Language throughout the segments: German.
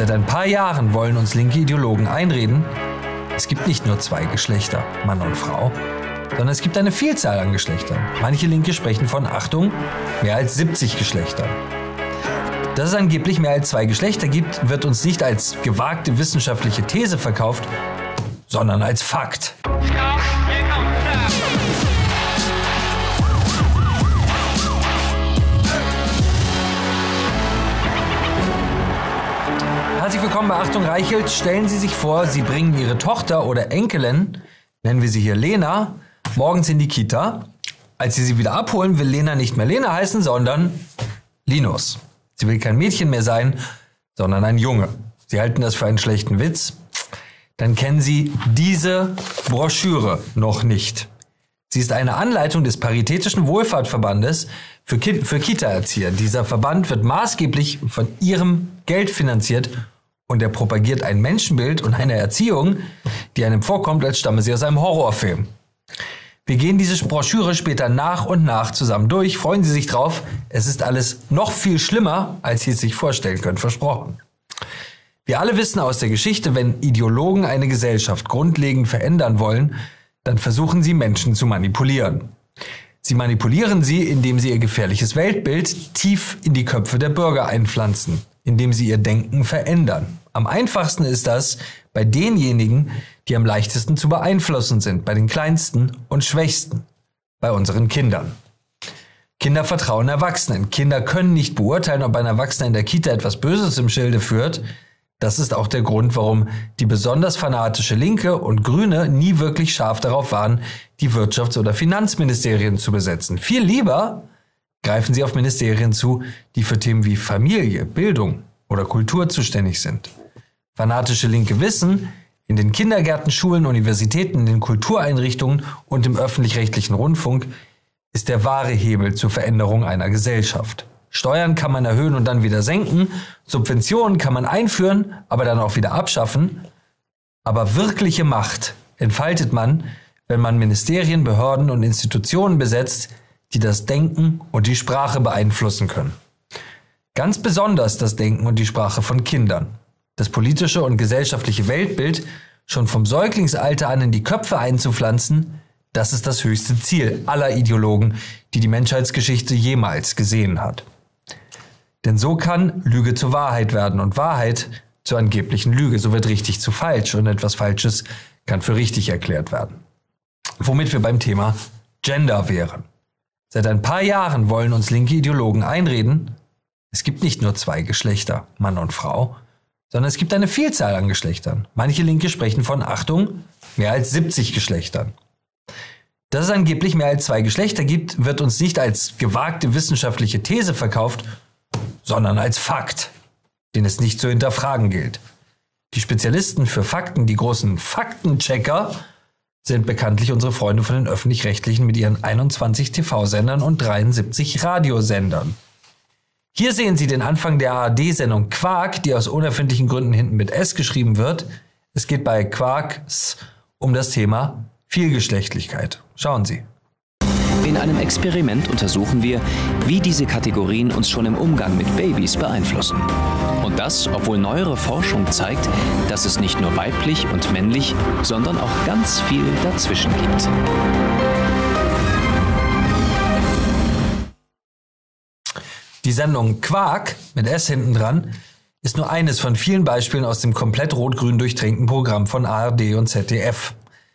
Seit ein paar Jahren wollen uns linke Ideologen einreden, es gibt nicht nur zwei Geschlechter, Mann und Frau, sondern es gibt eine Vielzahl an Geschlechtern. Manche Linke sprechen von, Achtung, mehr als 70 Geschlechtern. Dass es angeblich mehr als zwei Geschlechter gibt, wird uns nicht als gewagte wissenschaftliche These verkauft, sondern als Fakt. Herzlich willkommen bei Achtung Reichelt. Stellen Sie sich vor, Sie bringen Ihre Tochter oder Enkelin, nennen wir sie hier Lena, morgens in die Kita. Als Sie sie wieder abholen, will Lena nicht mehr Lena heißen, sondern Linus. Sie will kein Mädchen mehr sein, sondern ein Junge. Sie halten das für einen schlechten Witz. Dann kennen Sie diese Broschüre noch nicht. Sie ist eine Anleitung des Paritätischen Wohlfahrtverbandes für, Ki für Kita-Erzieher. Dieser Verband wird maßgeblich von Ihrem Geld finanziert und er propagiert ein Menschenbild und eine Erziehung, die einem vorkommt, als stamme sie aus einem Horrorfilm. Wir gehen diese Broschüre später nach und nach zusammen durch. Freuen Sie sich drauf. Es ist alles noch viel schlimmer, als Sie es sich vorstellen können. Versprochen. Wir alle wissen aus der Geschichte, wenn Ideologen eine Gesellschaft grundlegend verändern wollen, dann versuchen sie Menschen zu manipulieren. Sie manipulieren sie, indem sie ihr gefährliches Weltbild tief in die Köpfe der Bürger einpflanzen, indem sie ihr Denken verändern. Am einfachsten ist das bei denjenigen, die am leichtesten zu beeinflussen sind, bei den Kleinsten und Schwächsten, bei unseren Kindern. Kinder vertrauen Erwachsenen. Kinder können nicht beurteilen, ob ein Erwachsener in der Kita etwas Böses im Schilde führt. Das ist auch der Grund, warum die besonders fanatische Linke und Grüne nie wirklich scharf darauf waren, die Wirtschafts- oder Finanzministerien zu besetzen. Viel lieber greifen sie auf Ministerien zu, die für Themen wie Familie, Bildung oder Kultur zuständig sind. Fanatische Linke wissen, in den Kindergärten, Schulen, Universitäten, in den Kultureinrichtungen und im öffentlich-rechtlichen Rundfunk ist der wahre Hebel zur Veränderung einer Gesellschaft. Steuern kann man erhöhen und dann wieder senken, Subventionen kann man einführen, aber dann auch wieder abschaffen. Aber wirkliche Macht entfaltet man, wenn man Ministerien, Behörden und Institutionen besetzt, die das Denken und die Sprache beeinflussen können. Ganz besonders das Denken und die Sprache von Kindern das politische und gesellschaftliche Weltbild schon vom Säuglingsalter an in die Köpfe einzupflanzen, das ist das höchste Ziel aller Ideologen, die die Menschheitsgeschichte jemals gesehen hat. Denn so kann Lüge zur Wahrheit werden und Wahrheit zur angeblichen Lüge. So wird richtig zu falsch und etwas Falsches kann für richtig erklärt werden. Womit wir beim Thema Gender wären. Seit ein paar Jahren wollen uns linke Ideologen einreden, es gibt nicht nur zwei Geschlechter, Mann und Frau, sondern es gibt eine Vielzahl an Geschlechtern. Manche Linke sprechen von, Achtung, mehr als 70 Geschlechtern. Dass es angeblich mehr als zwei Geschlechter gibt, wird uns nicht als gewagte wissenschaftliche These verkauft, sondern als Fakt, den es nicht zu hinterfragen gilt. Die Spezialisten für Fakten, die großen Faktenchecker, sind bekanntlich unsere Freunde von den öffentlich-rechtlichen mit ihren 21 TV-Sendern und 73 Radiosendern. Hier sehen Sie den Anfang der ARD-Sendung Quark, die aus unerfindlichen Gründen hinten mit S geschrieben wird. Es geht bei Quarks um das Thema Vielgeschlechtlichkeit. Schauen Sie. In einem Experiment untersuchen wir, wie diese Kategorien uns schon im Umgang mit Babys beeinflussen. Und das, obwohl neuere Forschung zeigt, dass es nicht nur weiblich und männlich, sondern auch ganz viel dazwischen gibt. Die Sendung Quark mit S hinten dran ist nur eines von vielen Beispielen aus dem komplett rot-grün durchtränkten Programm von ARD und ZDF.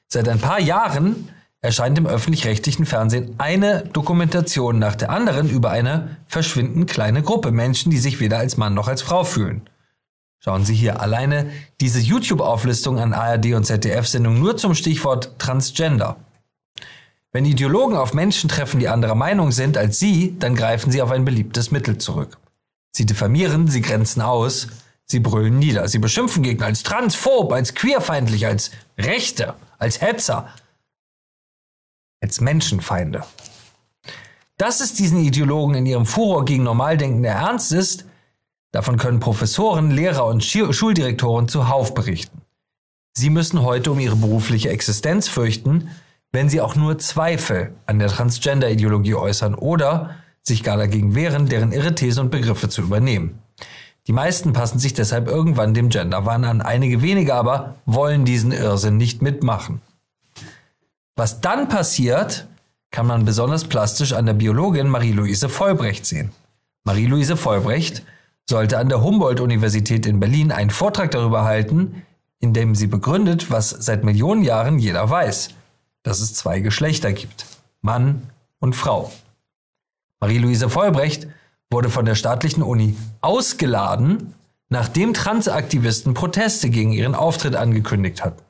Seit ein paar Jahren erscheint im öffentlich-rechtlichen Fernsehen eine Dokumentation nach der anderen über eine verschwindend kleine Gruppe Menschen, die sich weder als Mann noch als Frau fühlen. Schauen Sie hier alleine diese YouTube-Auflistung an ARD und ZDF-Sendungen nur zum Stichwort Transgender. Wenn Ideologen auf Menschen treffen, die anderer Meinung sind als sie, dann greifen sie auf ein beliebtes Mittel zurück. Sie diffamieren, sie grenzen aus, sie brüllen nieder, sie beschimpfen Gegner als transphob, als queerfeindlich, als Rechte, als Hetzer, als Menschenfeinde. Dass es diesen Ideologen in ihrem Furor gegen Normaldenkende ernst ist, davon können Professoren, Lehrer und Schuldirektoren zuhauf berichten. Sie müssen heute um ihre berufliche Existenz fürchten, wenn sie auch nur Zweifel an der Transgender-Ideologie äußern oder sich gar dagegen wehren, deren irre Thesen und Begriffe zu übernehmen. Die meisten passen sich deshalb irgendwann dem Genderwahn an. Einige wenige aber wollen diesen Irrsinn nicht mitmachen. Was dann passiert, kann man besonders plastisch an der Biologin Marie-Louise Vollbrecht sehen. Marie-Louise Vollbrecht sollte an der Humboldt-Universität in Berlin einen Vortrag darüber halten, in dem sie begründet, was seit Millionen Jahren jeder weiß, dass es zwei Geschlechter gibt, Mann und Frau. Marie-Louise Vollbrecht wurde von der staatlichen Uni ausgeladen, nachdem Transaktivisten Proteste gegen ihren Auftritt angekündigt hatten.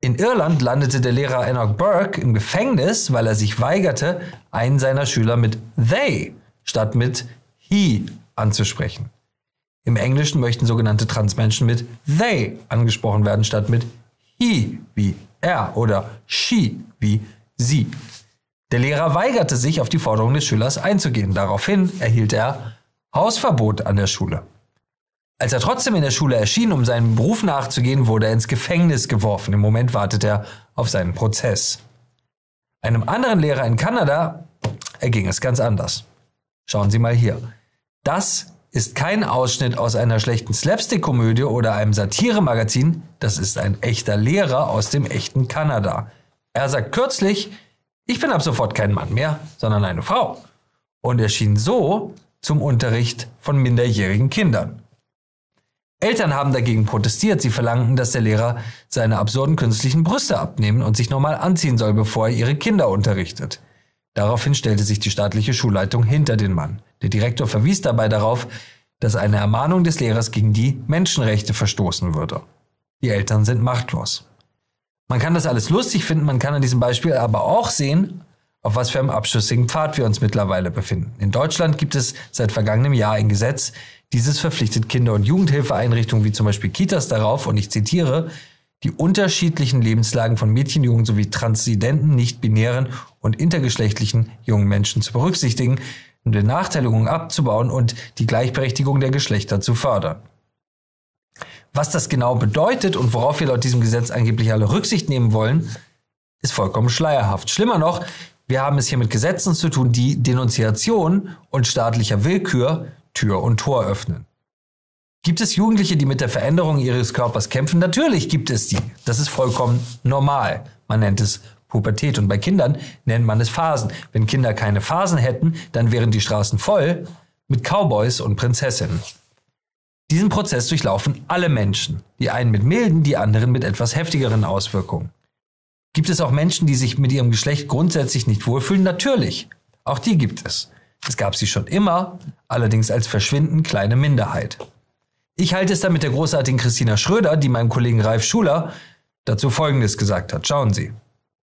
In Irland landete der Lehrer Enoch Burke im Gefängnis, weil er sich weigerte, einen seiner Schüler mit they statt mit he anzusprechen. Im Englischen möchten sogenannte Transmenschen mit they angesprochen werden, statt mit he wie er oder she wie sie. Der Lehrer weigerte sich, auf die Forderung des Schülers einzugehen. Daraufhin erhielt er Hausverbot an der Schule. Als er trotzdem in der Schule erschien, um seinem Beruf nachzugehen, wurde er ins Gefängnis geworfen. Im Moment wartet er auf seinen Prozess. Einem anderen Lehrer in Kanada erging es ganz anders. Schauen Sie mal hier. Das ist kein Ausschnitt aus einer schlechten Slapstick-Komödie oder einem Satiremagazin. Das ist ein echter Lehrer aus dem echten Kanada. Er sagt kürzlich, ich bin ab sofort kein Mann mehr, sondern eine Frau. Und erschien so zum Unterricht von minderjährigen Kindern. Eltern haben dagegen protestiert. Sie verlangten, dass der Lehrer seine absurden künstlichen Brüste abnehmen und sich normal anziehen soll, bevor er ihre Kinder unterrichtet. Daraufhin stellte sich die staatliche Schulleitung hinter den Mann. Der Direktor verwies dabei darauf, dass eine Ermahnung des Lehrers gegen die Menschenrechte verstoßen würde. Die Eltern sind machtlos. Man kann das alles lustig finden, man kann an diesem Beispiel aber auch sehen, auf was für einem abschüssigen Pfad wir uns mittlerweile befinden. In Deutschland gibt es seit vergangenem Jahr ein Gesetz, dieses verpflichtet Kinder- und Jugendhilfeeinrichtungen wie zum Beispiel Kitas darauf, und ich zitiere, die unterschiedlichen Lebenslagen von Mädchen, Jungen sowie transidenten, nicht-binären und intergeschlechtlichen jungen Menschen zu berücksichtigen, um die Nachteiligung abzubauen und die Gleichberechtigung der Geschlechter zu fördern. Was das genau bedeutet und worauf wir laut diesem Gesetz angeblich alle Rücksicht nehmen wollen, ist vollkommen schleierhaft. Schlimmer noch, wir haben es hier mit Gesetzen zu tun, die Denunziation und staatlicher Willkür Tür und Tor öffnen. Gibt es Jugendliche, die mit der Veränderung ihres Körpers kämpfen? Natürlich gibt es die. Das ist vollkommen normal. Man nennt es Pubertät und bei Kindern nennt man es Phasen. Wenn Kinder keine Phasen hätten, dann wären die Straßen voll mit Cowboys und Prinzessinnen. Diesen Prozess durchlaufen alle Menschen, die einen mit milden, die anderen mit etwas heftigeren Auswirkungen. Gibt es auch Menschen, die sich mit ihrem Geschlecht grundsätzlich nicht wohlfühlen? Natürlich. Auch die gibt es. Es gab sie schon immer, allerdings als verschwindend kleine Minderheit. Ich halte es dann mit der großartigen Christina Schröder, die meinem Kollegen Ralf Schuler dazu Folgendes gesagt hat. Schauen Sie.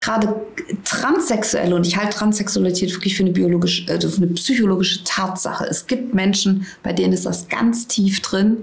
Gerade Transsexuelle, und ich halte Transsexualität wirklich für eine, biologische, äh, für eine psychologische Tatsache. Es gibt Menschen, bei denen ist das ganz tief drin.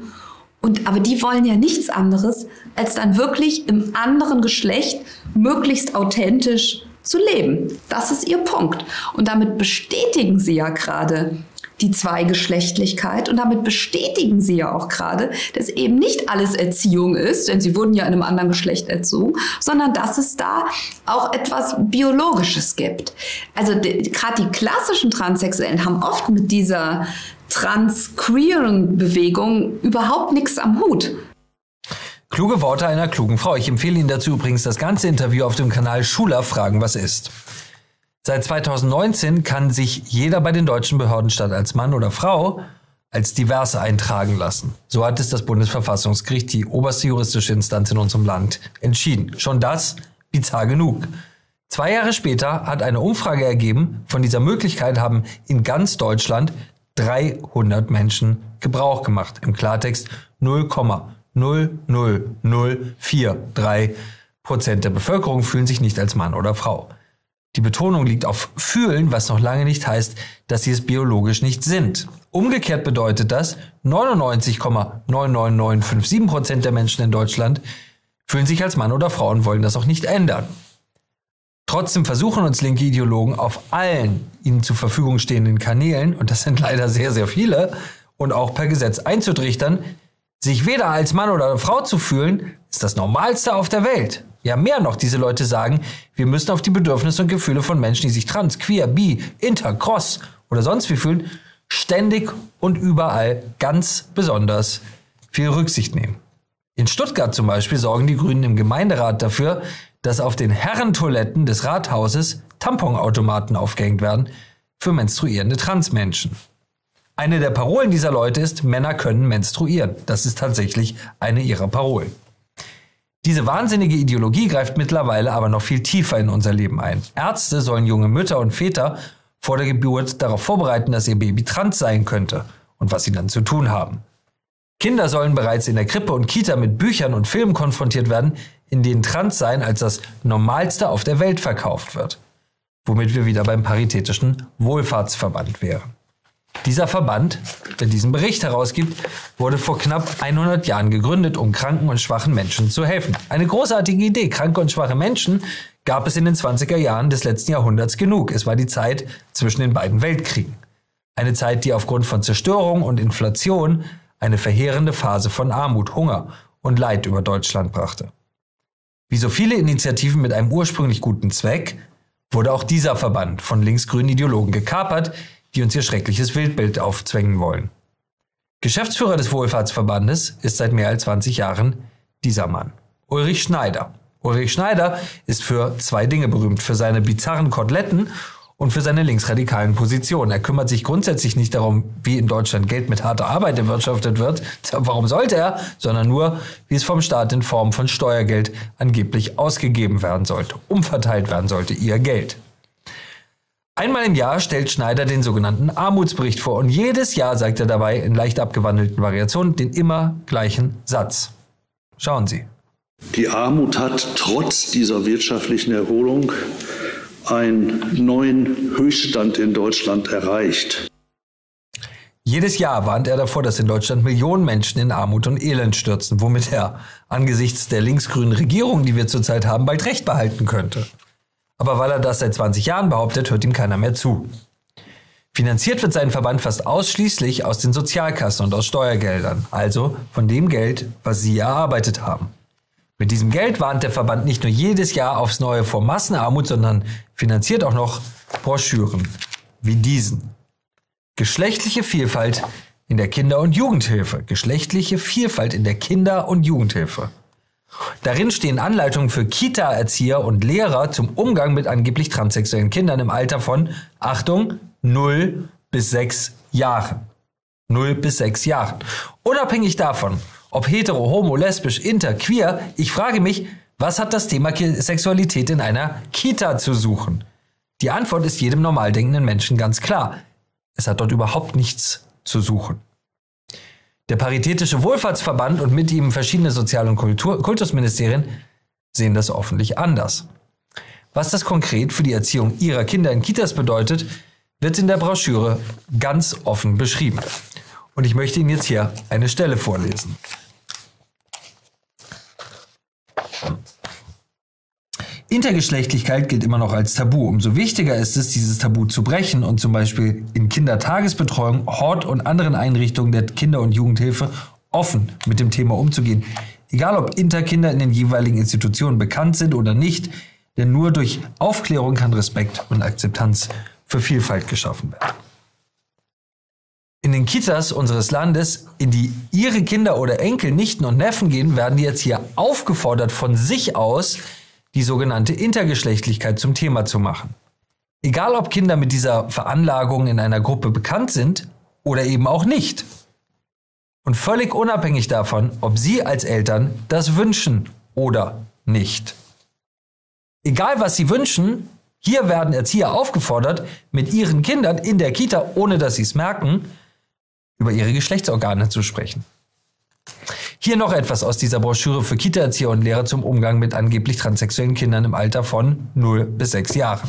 Und, aber die wollen ja nichts anderes, als dann wirklich im anderen Geschlecht möglichst authentisch zu leben. Das ist ihr Punkt. Und damit bestätigen sie ja gerade die Zweigeschlechtlichkeit und damit bestätigen sie ja auch gerade, dass eben nicht alles Erziehung ist, denn sie wurden ja in einem anderen Geschlecht erzogen, sondern dass es da auch etwas Biologisches gibt. Also gerade die klassischen Transsexuellen haben oft mit dieser Trans-Queeren-Bewegung überhaupt nichts am Hut. Kluge Worte einer klugen Frau. Ich empfehle Ihnen dazu übrigens das ganze Interview auf dem Kanal Schuler Fragen, was ist. Seit 2019 kann sich jeder bei den deutschen Behörden statt als Mann oder Frau als divers eintragen lassen. So hat es das Bundesverfassungsgericht, die oberste juristische Instanz in unserem Land, entschieden. Schon das bizarr genug. Zwei Jahre später hat eine Umfrage ergeben, von dieser Möglichkeit haben in ganz Deutschland 300 Menschen Gebrauch gemacht. Im Klartext 0, 0,00043 Prozent der Bevölkerung fühlen sich nicht als Mann oder Frau. Die Betonung liegt auf fühlen, was noch lange nicht heißt, dass sie es biologisch nicht sind. Umgekehrt bedeutet das, 99,99957 Prozent der Menschen in Deutschland fühlen sich als Mann oder Frau und wollen das auch nicht ändern. Trotzdem versuchen uns linke Ideologen auf allen ihnen zur Verfügung stehenden Kanälen, und das sind leider sehr, sehr viele, und auch per Gesetz einzutrichtern, sich weder als Mann oder Frau zu fühlen, ist das Normalste auf der Welt. Ja, mehr noch, diese Leute sagen, wir müssen auf die Bedürfnisse und Gefühle von Menschen, die sich trans, queer, bi, inter, cross oder sonst wie fühlen, ständig und überall ganz besonders viel Rücksicht nehmen. In Stuttgart zum Beispiel sorgen die Grünen im Gemeinderat dafür, dass auf den Herrentoiletten des Rathauses Tamponautomaten aufgehängt werden für menstruierende Transmenschen. Eine der Parolen dieser Leute ist, Männer können menstruieren. Das ist tatsächlich eine ihrer Parolen. Diese wahnsinnige Ideologie greift mittlerweile aber noch viel tiefer in unser Leben ein. Ärzte sollen junge Mütter und Väter vor der Geburt darauf vorbereiten, dass ihr Baby trans sein könnte und was sie dann zu tun haben. Kinder sollen bereits in der Krippe und Kita mit Büchern und Filmen konfrontiert werden, in denen Transsein als das Normalste auf der Welt verkauft wird. Womit wir wieder beim Paritätischen Wohlfahrtsverband wären. Dieser Verband, der diesen Bericht herausgibt, wurde vor knapp 100 Jahren gegründet, um kranken und schwachen Menschen zu helfen. Eine großartige Idee. Kranke und schwache Menschen gab es in den 20er Jahren des letzten Jahrhunderts genug. Es war die Zeit zwischen den beiden Weltkriegen. Eine Zeit, die aufgrund von Zerstörung und Inflation eine verheerende Phase von Armut, Hunger und Leid über Deutschland brachte. Wie so viele Initiativen mit einem ursprünglich guten Zweck, wurde auch dieser Verband von linksgrünen Ideologen gekapert, die uns ihr schreckliches Wildbild aufzwängen wollen. Geschäftsführer des Wohlfahrtsverbandes ist seit mehr als 20 Jahren dieser Mann, Ulrich Schneider. Ulrich Schneider ist für zwei Dinge berühmt, für seine bizarren Koteletten und für seine linksradikalen Positionen. Er kümmert sich grundsätzlich nicht darum, wie in Deutschland Geld mit harter Arbeit erwirtschaftet wird, warum sollte er, sondern nur, wie es vom Staat in Form von Steuergeld angeblich ausgegeben werden sollte, umverteilt werden sollte, ihr Geld. Einmal im Jahr stellt Schneider den sogenannten Armutsbericht vor und jedes Jahr sagt er dabei in leicht abgewandelten Variationen den immer gleichen Satz. Schauen Sie. Die Armut hat trotz dieser wirtschaftlichen Erholung einen neuen Höchststand in Deutschland erreicht. Jedes Jahr warnt er davor, dass in Deutschland Millionen Menschen in Armut und Elend stürzen, womit er angesichts der linksgrünen Regierung, die wir zurzeit haben, bald recht behalten könnte. Aber weil er das seit 20 Jahren behauptet, hört ihm keiner mehr zu. Finanziert wird sein Verband fast ausschließlich aus den Sozialkassen und aus Steuergeldern, also von dem Geld, was Sie erarbeitet haben. Mit diesem Geld warnt der Verband nicht nur jedes Jahr aufs Neue vor Massenarmut, sondern finanziert auch noch Broschüren wie diesen. Geschlechtliche Vielfalt in der Kinder- und Jugendhilfe. Geschlechtliche Vielfalt in der Kinder- und Jugendhilfe. Darin stehen Anleitungen für Kita-Erzieher und Lehrer zum Umgang mit angeblich transsexuellen Kindern im Alter von, Achtung, 0 bis 6 Jahren. 0 bis 6 Jahren. Unabhängig davon, ob hetero, homo, lesbisch, inter, queer, ich frage mich, was hat das Thema Sexualität in einer Kita zu suchen? Die Antwort ist jedem normal denkenden Menschen ganz klar. Es hat dort überhaupt nichts zu suchen. Der Paritätische Wohlfahrtsverband und mit ihm verschiedene Sozial- und Kultur Kultusministerien sehen das offentlich anders. Was das konkret für die Erziehung ihrer Kinder in Kitas bedeutet, wird in der Broschüre ganz offen beschrieben. Und ich möchte Ihnen jetzt hier eine Stelle vorlesen. Intergeschlechtlichkeit gilt immer noch als Tabu. Umso wichtiger ist es, dieses Tabu zu brechen und zum Beispiel in Kindertagesbetreuung, Hort und anderen Einrichtungen der Kinder- und Jugendhilfe offen mit dem Thema umzugehen. Egal ob Interkinder in den jeweiligen Institutionen bekannt sind oder nicht, denn nur durch Aufklärung kann Respekt und Akzeptanz für Vielfalt geschaffen werden. In den Kitas unseres Landes, in die ihre Kinder oder Enkel, Nichten und Neffen gehen, werden die jetzt hier aufgefordert, von sich aus die sogenannte Intergeschlechtlichkeit zum Thema zu machen. Egal ob Kinder mit dieser Veranlagung in einer Gruppe bekannt sind oder eben auch nicht. Und völlig unabhängig davon, ob Sie als Eltern das wünschen oder nicht. Egal was Sie wünschen, hier werden Erzieher aufgefordert, mit ihren Kindern in der Kita, ohne dass sie es merken, über ihre Geschlechtsorgane zu sprechen. Hier noch etwas aus dieser Broschüre für Kita-Erzieher und Lehrer zum Umgang mit angeblich transsexuellen Kindern im Alter von 0 bis 6 Jahren.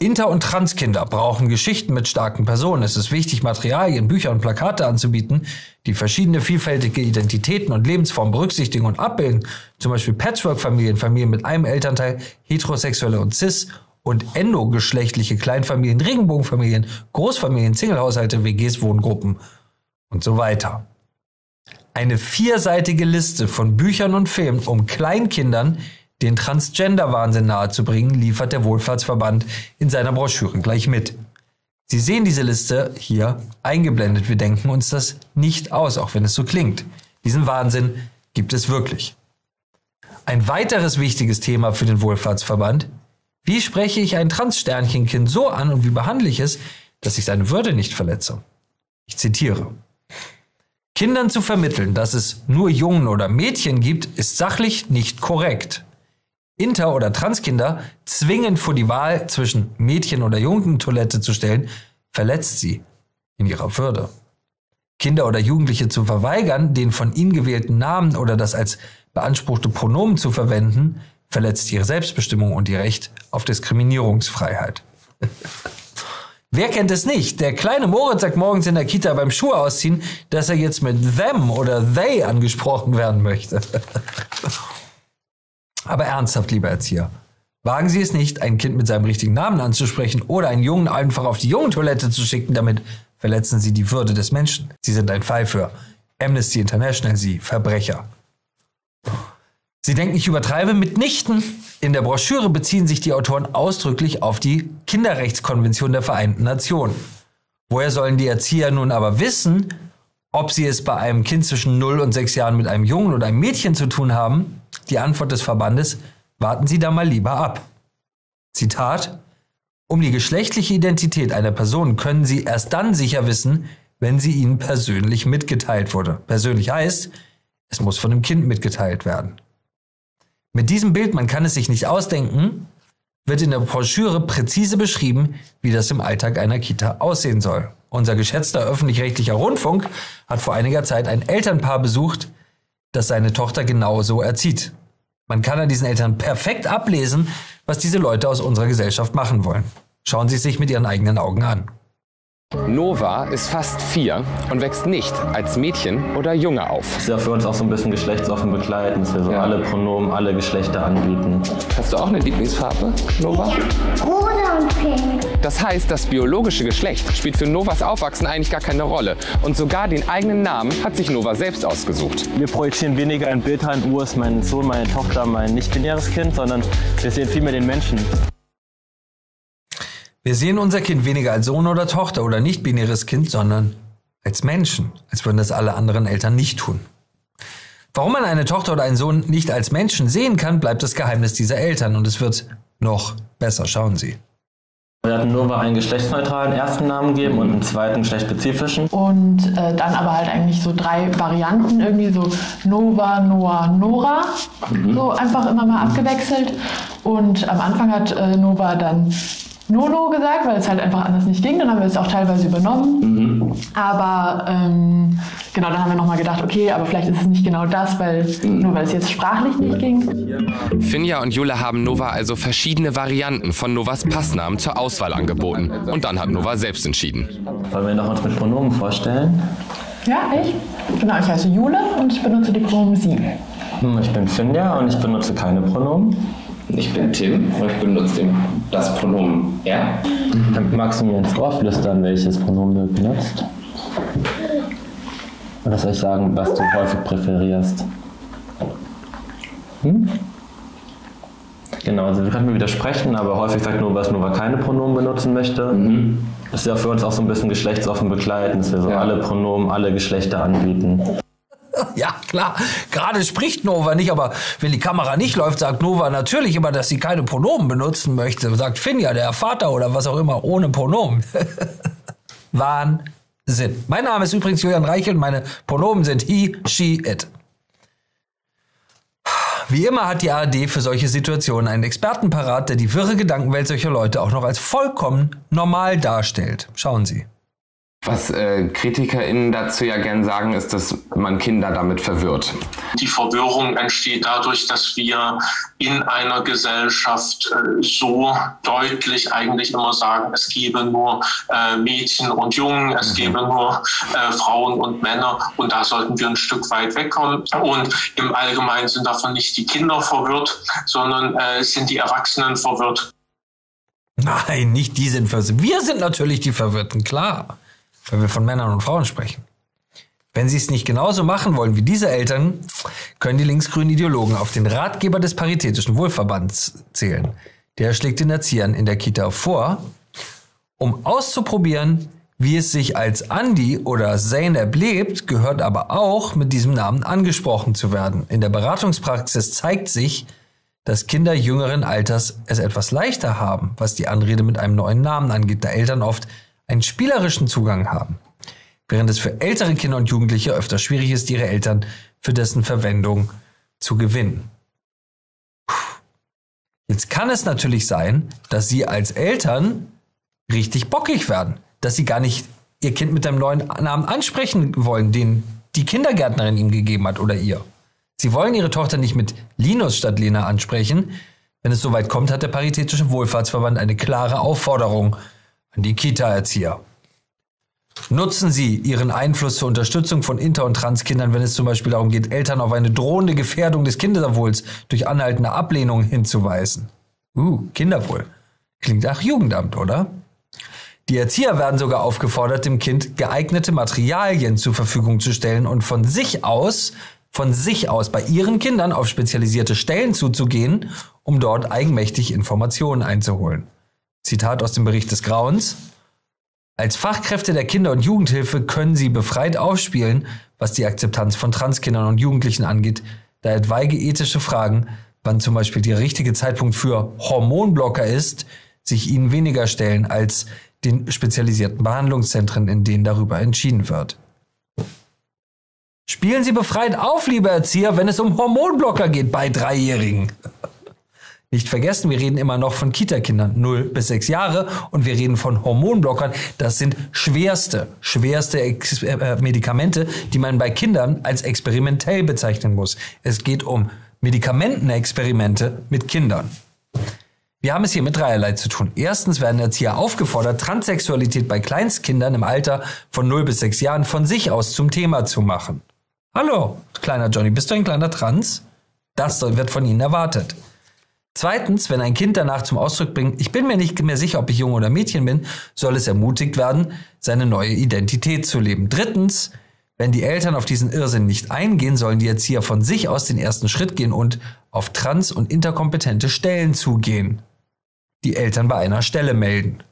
Inter- und Transkinder brauchen Geschichten mit starken Personen. Es ist wichtig, Materialien, Bücher und Plakate anzubieten, die verschiedene vielfältige Identitäten und Lebensformen berücksichtigen und abbilden. Zum Beispiel Patchwork-Familien, Familien mit einem Elternteil, heterosexuelle und cis- und endogeschlechtliche Kleinfamilien, Regenbogenfamilien, Großfamilien, Singlehaushalte, WGs, Wohngruppen und so weiter. Eine vierseitige Liste von Büchern und Filmen, um Kleinkindern den Transgender-Wahnsinn nahezubringen, liefert der Wohlfahrtsverband in seiner Broschüre gleich mit. Sie sehen diese Liste hier eingeblendet. Wir denken uns das nicht aus, auch wenn es so klingt. Diesen Wahnsinn gibt es wirklich. Ein weiteres wichtiges Thema für den Wohlfahrtsverband. Wie spreche ich ein Transsternchenkind so an und wie behandle ich es, dass ich seine Würde nicht verletze? Ich zitiere. Kindern zu vermitteln, dass es nur Jungen oder Mädchen gibt, ist sachlich nicht korrekt. Inter- oder Transkinder zwingend vor die Wahl zwischen Mädchen- oder Jungentoilette zu stellen, verletzt sie in ihrer Würde. Kinder oder Jugendliche zu verweigern, den von ihnen gewählten Namen oder das als beanspruchte Pronomen zu verwenden, verletzt ihre Selbstbestimmung und ihr Recht auf Diskriminierungsfreiheit. Wer kennt es nicht? Der kleine Moritz sagt morgens in der Kita beim Schuhe ausziehen, dass er jetzt mit them oder they angesprochen werden möchte. Aber ernsthaft, lieber Erzieher, wagen Sie es nicht, ein Kind mit seinem richtigen Namen anzusprechen oder einen Jungen einfach auf die Jungentoilette zu schicken, damit verletzen Sie die Würde des Menschen. Sie sind ein Fall für Amnesty International, Sie Verbrecher. Sie denken, ich übertreibe mitnichten. In der Broschüre beziehen sich die Autoren ausdrücklich auf die Kinderrechtskonvention der Vereinten Nationen. Woher sollen die Erzieher nun aber wissen, ob sie es bei einem Kind zwischen 0 und 6 Jahren mit einem Jungen oder einem Mädchen zu tun haben? Die Antwort des Verbandes, warten Sie da mal lieber ab. Zitat, um die geschlechtliche Identität einer Person können Sie erst dann sicher wissen, wenn sie Ihnen persönlich mitgeteilt wurde. Persönlich heißt, es muss von dem Kind mitgeteilt werden. Mit diesem Bild, man kann es sich nicht ausdenken, wird in der Broschüre präzise beschrieben, wie das im Alltag einer Kita aussehen soll. Unser geschätzter öffentlich-rechtlicher Rundfunk hat vor einiger Zeit ein Elternpaar besucht, das seine Tochter genauso erzieht. Man kann an diesen Eltern perfekt ablesen, was diese Leute aus unserer Gesellschaft machen wollen. Schauen Sie es sich mit Ihren eigenen Augen an. Nova ist fast vier und wächst nicht als Mädchen oder Junge auf. ist ja für uns auch so ein bisschen geschlechtsoffen begleiten, dass wir so Ja. alle Pronomen, alle Geschlechter anbieten. Hast du auch eine Lieblingsfarbe, Nova? Rosa und pink. Das heißt, das biologische Geschlecht spielt für Novas Aufwachsen eigentlich gar keine Rolle. Und sogar den eigenen Namen hat sich Nova selbst ausgesucht. Wir projizieren weniger ein Bild rein, Uhr ist mein Sohn, meine Tochter, mein nicht-binäres Kind, sondern wir sehen viel mehr den Menschen. Wir sehen unser Kind weniger als Sohn oder Tochter oder nicht-binäres Kind, sondern als Menschen, als würden das alle anderen Eltern nicht tun. Warum man eine Tochter oder einen Sohn nicht als Menschen sehen kann, bleibt das Geheimnis dieser Eltern und es wird noch besser. Schauen Sie. Wir hatten Nova einen geschlechtsneutralen ersten Namen geben und einen zweiten geschlechtsspezifischen. Und äh, dann aber halt eigentlich so drei Varianten, irgendwie so Nova, Noah, Nora. So einfach immer mal abgewechselt. Und am Anfang hat äh, Nova dann Nono gesagt, weil es halt einfach anders nicht ging. Dann haben wir es auch teilweise übernommen. Aber ähm, genau, dann haben wir nochmal gedacht, okay, aber vielleicht ist es nicht genau das, weil nur weil es jetzt sprachlich nicht ging. Finja und Jule haben Nova also verschiedene Varianten von Novas Passnamen zur Auswahl angeboten. Und dann hat Nova selbst entschieden. Wollen wir noch uns mit Pronomen vorstellen? Ja, ich? Genau, ich heiße Jule und ich benutze die Pronomen sie. Hm, Ich bin Finja und ich benutze keine Pronomen. Ich bin Tim und ich benutze den, das Pronomen er. Magst du mir ins Ohr flüstern, welches Pronomen du benutzt? Oder soll ich sagen, was du häufig präferierst? Hm? Genau, also wir können mir widersprechen, aber häufig sagt nur, was Nova keine Pronomen benutzen möchte. Das ist ja für uns auch so ein bisschen geschlechtsoffen begleiten, dass wir so Ja. alle Pronomen, alle Geschlechter anbieten. Ja, klar. Gerade spricht Nova nicht, aber wenn die Kamera nicht läuft, sagt Nova natürlich immer, dass sie keine Pronomen benutzen möchte. Sagt Finja, der Vater oder was auch immer, ohne Pronomen. Wahnsinn. Mein Name ist übrigens Julian Reichel und meine Pronomen sind he, she, it. Wie immer hat die ARD für solche Situationen einen Experten parat, der die wirre Gedankenwelt solcher Leute auch noch als vollkommen normal darstellt. Schauen Sie. Was äh, KritikerInnen dazu ja gern sagen, ist, dass man Kinder damit verwirrt. Die Verwirrung entsteht dadurch, dass wir in einer Gesellschaft äh, so deutlich eigentlich immer sagen, es gebe nur äh, Mädchen und Jungen, es gebe nur äh, Frauen und Männer und da sollten wir ein Stück weit wegkommen. Und im Allgemeinen sind davon nicht die Kinder verwirrt, sondern äh, es sind die Erwachsenen verwirrt. Nein, nicht die sind verwirrt. Wir sind natürlich die Verwirrten, klar. Weil wir von Männern und Frauen sprechen. Wenn Sie es nicht genauso machen wollen wie diese Eltern, können die linksgrünen Ideologen auf den Ratgeber des Paritätischen Wohlverbands zählen. Der schlägt den Erziehern in der Kita vor, Um auszuprobieren, wie es sich als Andy oder Zeynep lebt, gehört aber auch, mit diesem Namen angesprochen zu werden. In der Beratungspraxis zeigt sich, dass Kinder jüngeren Alters es etwas leichter haben, was die Anrede mit einem neuen Namen angeht, da Eltern oft einen spielerischen Zugang haben. Während es für ältere Kinder und Jugendliche öfter schwierig ist, ihre Eltern für dessen Verwendung zu gewinnen. Jetzt kann es natürlich sein, dass Sie als Eltern richtig bockig werden, dass Sie gar nicht Ihr Kind mit einem neuen Namen ansprechen wollen, den die Kindergärtnerin ihm gegeben hat oder ihr. Sie wollen Ihre Tochter nicht mit Linus statt Lena ansprechen. Wenn es soweit kommt, hat der Paritätische Wohlfahrtsverband eine klare Aufforderung an die Kita-Erzieher. Nutzen Sie Ihren Einfluss zur Unterstützung von Inter- und Transkindern, wenn es zum Beispiel darum geht, Eltern auf eine drohende Gefährdung des Kinderwohls durch anhaltende Ablehnung hinzuweisen. Uh, Kinderwohl. Klingt nach Jugendamt, oder? Die Erzieher werden sogar aufgefordert, dem Kind geeignete Materialien zur Verfügung zu stellen und von sich aus, von sich aus bei ihren Kindern auf spezialisierte Stellen zuzugehen, um dort eigenmächtig Informationen einzuholen. Zitat aus dem Bericht des Grauens. Als Fachkräfte der Kinder- und Jugendhilfe können sie befreit aufspielen, was die Akzeptanz von Transkindern und Jugendlichen angeht, da etwaige ethische Fragen, wann zum Beispiel der richtige Zeitpunkt für Hormonblocker ist, sich ihnen weniger stellen als den spezialisierten Behandlungszentren, in denen darüber entschieden wird. Spielen Sie befreit auf, liebe Erzieher, wenn es um Hormonblocker geht bei Dreijährigen. Nicht vergessen, wir reden immer noch von Kita-Kindern, 0 bis 6 Jahre, und wir reden von Hormonblockern. Das sind schwerste, schwerste Ex äh, Medikamente, die man bei Kindern als experimentell bezeichnen muss. Es geht um Medikamentenexperimente mit Kindern. Wir haben es hier mit dreierlei zu tun. Erstens werden Erzieher aufgefordert, Transsexualität bei Kleinstkindern im Alter von 0 bis 6 Jahren von sich aus zum Thema zu machen. Hallo, kleiner Johnny, bist du ein kleiner Trans? Das wird von Ihnen erwartet. Zweitens, wenn ein Kind danach zum Ausdruck bringt, ich bin mir nicht mehr sicher, ob ich Junge oder Mädchen bin, soll es ermutigt werden, seine neue Identität zu leben. Drittens, wenn die Eltern auf diesen Irrsinn nicht eingehen, sollen die Erzieher von sich aus den ersten Schritt gehen und auf trans- und interkompetente Stellen zugehen. Die Eltern bei einer Stelle melden.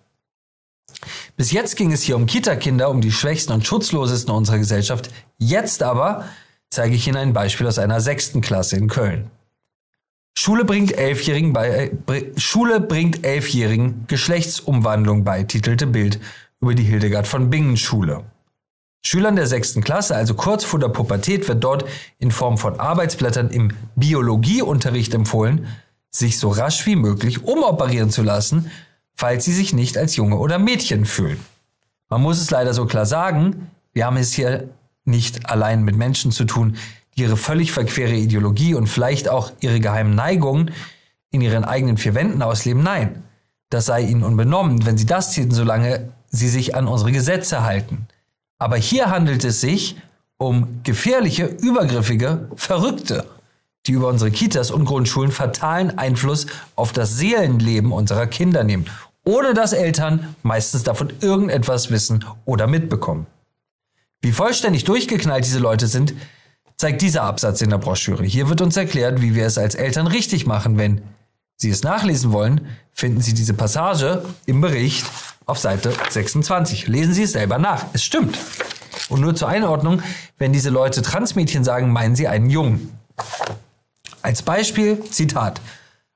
Bis jetzt ging es hier um Kita-Kinder, um die schwächsten und schutzlosesten unserer Gesellschaft. Jetzt aber zeige ich Ihnen ein Beispiel aus einer sechsten Klasse in Köln. Schule bringt Elfjährigen bei, äh, Schule bringt Elfjährigen Geschlechtsumwandlung bei, titelte Bild über die Hildegard von Bingen Schule. Schülern der sechsten Klasse, also kurz vor der Pubertät, wird dort in Form von Arbeitsblättern im Biologieunterricht empfohlen, sich so rasch wie möglich umoperieren zu lassen, falls sie sich nicht als Junge oder Mädchen fühlen. Man muss es leider so klar sagen, wir haben es hier nicht allein mit Menschen zu tun, ihre völlig verquere Ideologie und vielleicht auch ihre geheimen Neigungen in ihren eigenen vier Wänden ausleben. Nein, das sei ihnen unbenommen, wenn sie das täten, solange sie sich an unsere Gesetze halten. Aber hier handelt es sich um gefährliche, übergriffige Verrückte, die über unsere Kitas und Grundschulen fatalen Einfluss auf das Seelenleben unserer Kinder nehmen, ohne dass Eltern meistens davon irgendetwas wissen oder mitbekommen. Wie vollständig durchgeknallt diese Leute sind, zeigt dieser Absatz in der Broschüre. Hier wird uns erklärt, wie wir es als Eltern richtig machen. Wenn Sie es nachlesen wollen, finden Sie diese Passage im Bericht auf Seite 26. Lesen Sie es selber nach. Es stimmt. Und nur zur Einordnung, wenn diese Leute Transmädchen sagen, meinen sie einen Jungen. Als Beispiel, Zitat,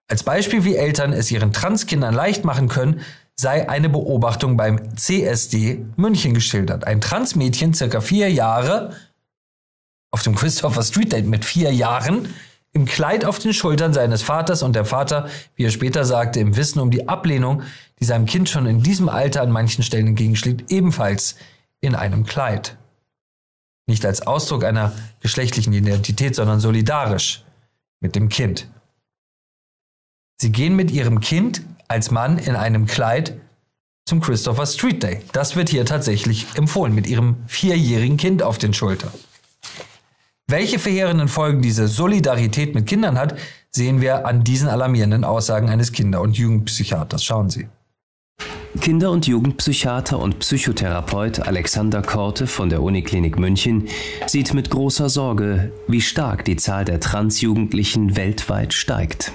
als Beispiel, wie Eltern es ihren Transkindern leicht machen können, sei eine Beobachtung beim CSD München geschildert. Ein Transmädchen, circa vier Jahre, auf dem Christopher Street Date mit vier Jahren, im Kleid auf den Schultern seines Vaters und der Vater, wie er später sagte, im Wissen um die Ablehnung, die seinem Kind schon in diesem Alter an manchen Stellen entgegenschlägt, ebenfalls in einem Kleid. Nicht als Ausdruck einer geschlechtlichen Identität, sondern solidarisch mit dem Kind. Sie gehen mit ihrem Kind als Mann in einem Kleid zum Christopher Street Day. Das wird hier tatsächlich empfohlen, mit ihrem vierjährigen Kind auf den Schultern. Welche verheerenden Folgen diese Solidarität mit Kindern hat, sehen wir an diesen alarmierenden Aussagen eines Kinder- und Jugendpsychiaters. Schauen Sie. Kinder- und Jugendpsychiater und Psychotherapeut Alexander Korte von der Uniklinik München sieht mit großer Sorge, wie stark die Zahl der Transjugendlichen weltweit steigt.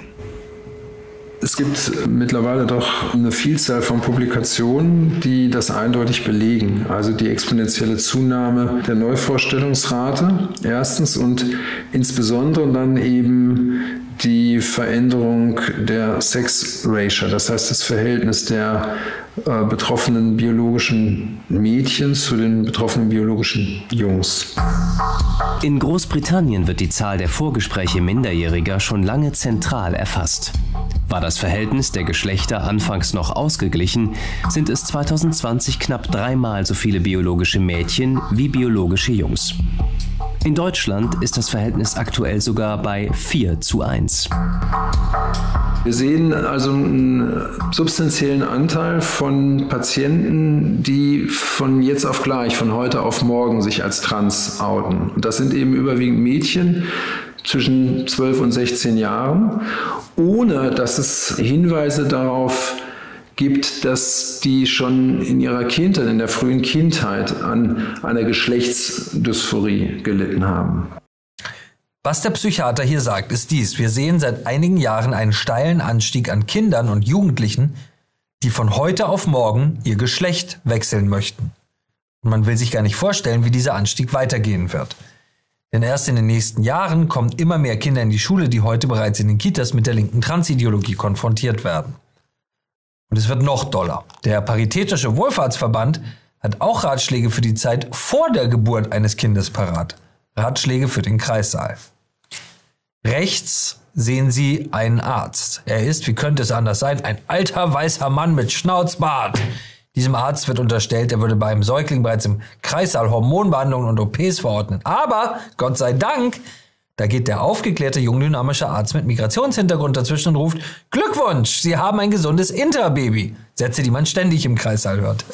Es gibt mittlerweile doch eine Vielzahl von Publikationen, die das eindeutig belegen. Also die exponentielle Zunahme der Neuvorstellungsrate erstens und insbesondere dann eben die Veränderung der Sex Ratio, das heißt das Verhältnis der äh, betroffenen biologischen Mädchen zu den betroffenen biologischen Jungs. In Großbritannien wird die Zahl der Vorgespräche Minderjähriger schon lange zentral erfasst. War das Verhältnis der Geschlechter anfangs noch ausgeglichen, sind es 2020 knapp dreimal so viele biologische Mädchen wie biologische Jungs. In Deutschland ist das Verhältnis aktuell sogar bei 4 zu 1. Wir sehen also einen substanziellen Anteil von Patienten, die von jetzt auf gleich, von heute auf morgen sich als trans outen. Und das sind eben überwiegend Mädchen zwischen 12 und 16 Jahren, ohne dass es Hinweise darauf gibt, dass die schon in ihrer Kindheit, in der frühen Kindheit an einer Geschlechtsdysphorie gelitten haben. Was der Psychiater hier sagt, ist dies. Wir sehen seit einigen Jahren einen steilen Anstieg an Kindern und Jugendlichen, die von heute auf morgen ihr Geschlecht wechseln möchten. Und man will sich gar nicht vorstellen, wie dieser Anstieg weitergehen wird. Denn erst in den nächsten Jahren kommen immer mehr Kinder in die Schule, die heute bereits in den Kitas mit der linken Transideologie konfrontiert werden. Und es wird noch doller. Der Paritätische Wohlfahrtsverband hat auch Ratschläge für die Zeit vor der Geburt eines Kindes parat. Ratschläge für den Kreissaal. Rechts sehen Sie einen Arzt. Er ist, wie könnte es anders sein, ein alter weißer Mann mit Schnauzbart. Diesem Arzt wird unterstellt, er würde bei einem Säugling bereits im Kreissaal Hormonbehandlungen und OPs verordnen. Aber, Gott sei Dank, da geht der aufgeklärte, jungdynamische Arzt mit Migrationshintergrund dazwischen und ruft, Glückwunsch, Sie haben ein gesundes Interbaby. Sätze, die man ständig im Kreissaal hört.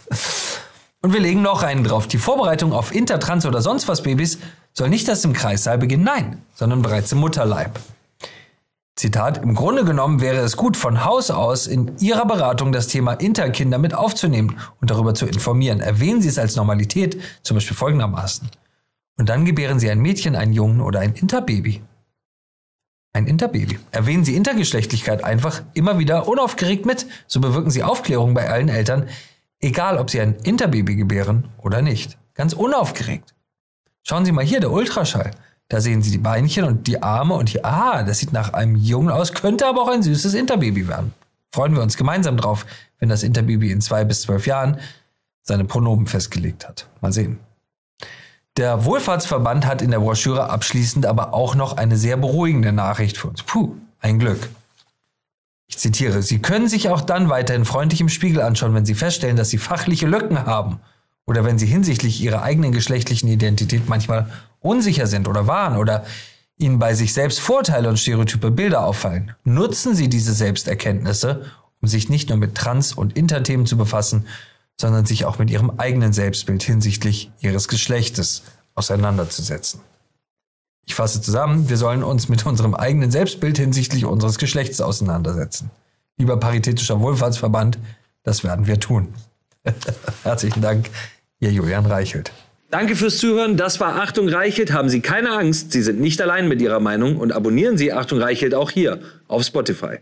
und wir legen noch einen drauf. Die Vorbereitung auf Inter, Trans oder sonst was Babys soll nicht erst im Kreissaal beginnen, nein, sondern bereits im Mutterleib. Zitat, im Grunde genommen wäre es gut, von Haus aus in Ihrer Beratung das Thema Interkinder mit aufzunehmen und darüber zu informieren. Erwähnen Sie es als Normalität, zum Beispiel folgendermaßen. Und dann gebären Sie ein Mädchen, einen Jungen oder ein Interbaby. Ein Interbaby. Erwähnen Sie Intergeschlechtlichkeit einfach immer wieder unaufgeregt mit. So bewirken Sie Aufklärung bei allen Eltern, egal ob sie ein Interbaby gebären oder nicht. Ganz unaufgeregt. Schauen Sie mal hier, der Ultraschall. Da sehen Sie die Beinchen und die Arme und hier, ah, das sieht nach einem Jungen aus, könnte aber auch ein süßes Interbaby werden. Freuen wir uns gemeinsam drauf, wenn das Interbaby in zwei bis zwölf Jahren seine Pronomen festgelegt hat. Mal sehen. Der Wohlfahrtsverband hat in der Broschüre abschließend aber auch noch eine sehr beruhigende Nachricht für uns. Puh, ein Glück. Ich zitiere, Sie können sich auch dann weiterhin freundlich im Spiegel anschauen, wenn Sie feststellen, dass Sie fachliche Lücken haben oder wenn Sie hinsichtlich Ihrer eigenen geschlechtlichen Identität manchmal unsicher sind oder waren oder Ihnen bei sich selbst Vorteile und stereotype Bilder auffallen. Nutzen Sie diese Selbsterkenntnisse, um sich nicht nur mit Trans- und Interthemen zu befassen, sondern sich auch mit Ihrem eigenen Selbstbild hinsichtlich Ihres Geschlechtes auseinanderzusetzen. Ich fasse zusammen, wir sollen uns mit unserem eigenen Selbstbild hinsichtlich unseres Geschlechts auseinandersetzen. Lieber Paritätischer Wohlfahrtsverband, das werden wir tun. Herzlichen Dank, Ihr Julian Reichelt. Danke fürs Zuhören. Das war Achtung Reichelt. Haben Sie keine Angst, Sie sind nicht allein mit Ihrer Meinung und abonnieren Sie Achtung Reichelt auch hier auf Spotify.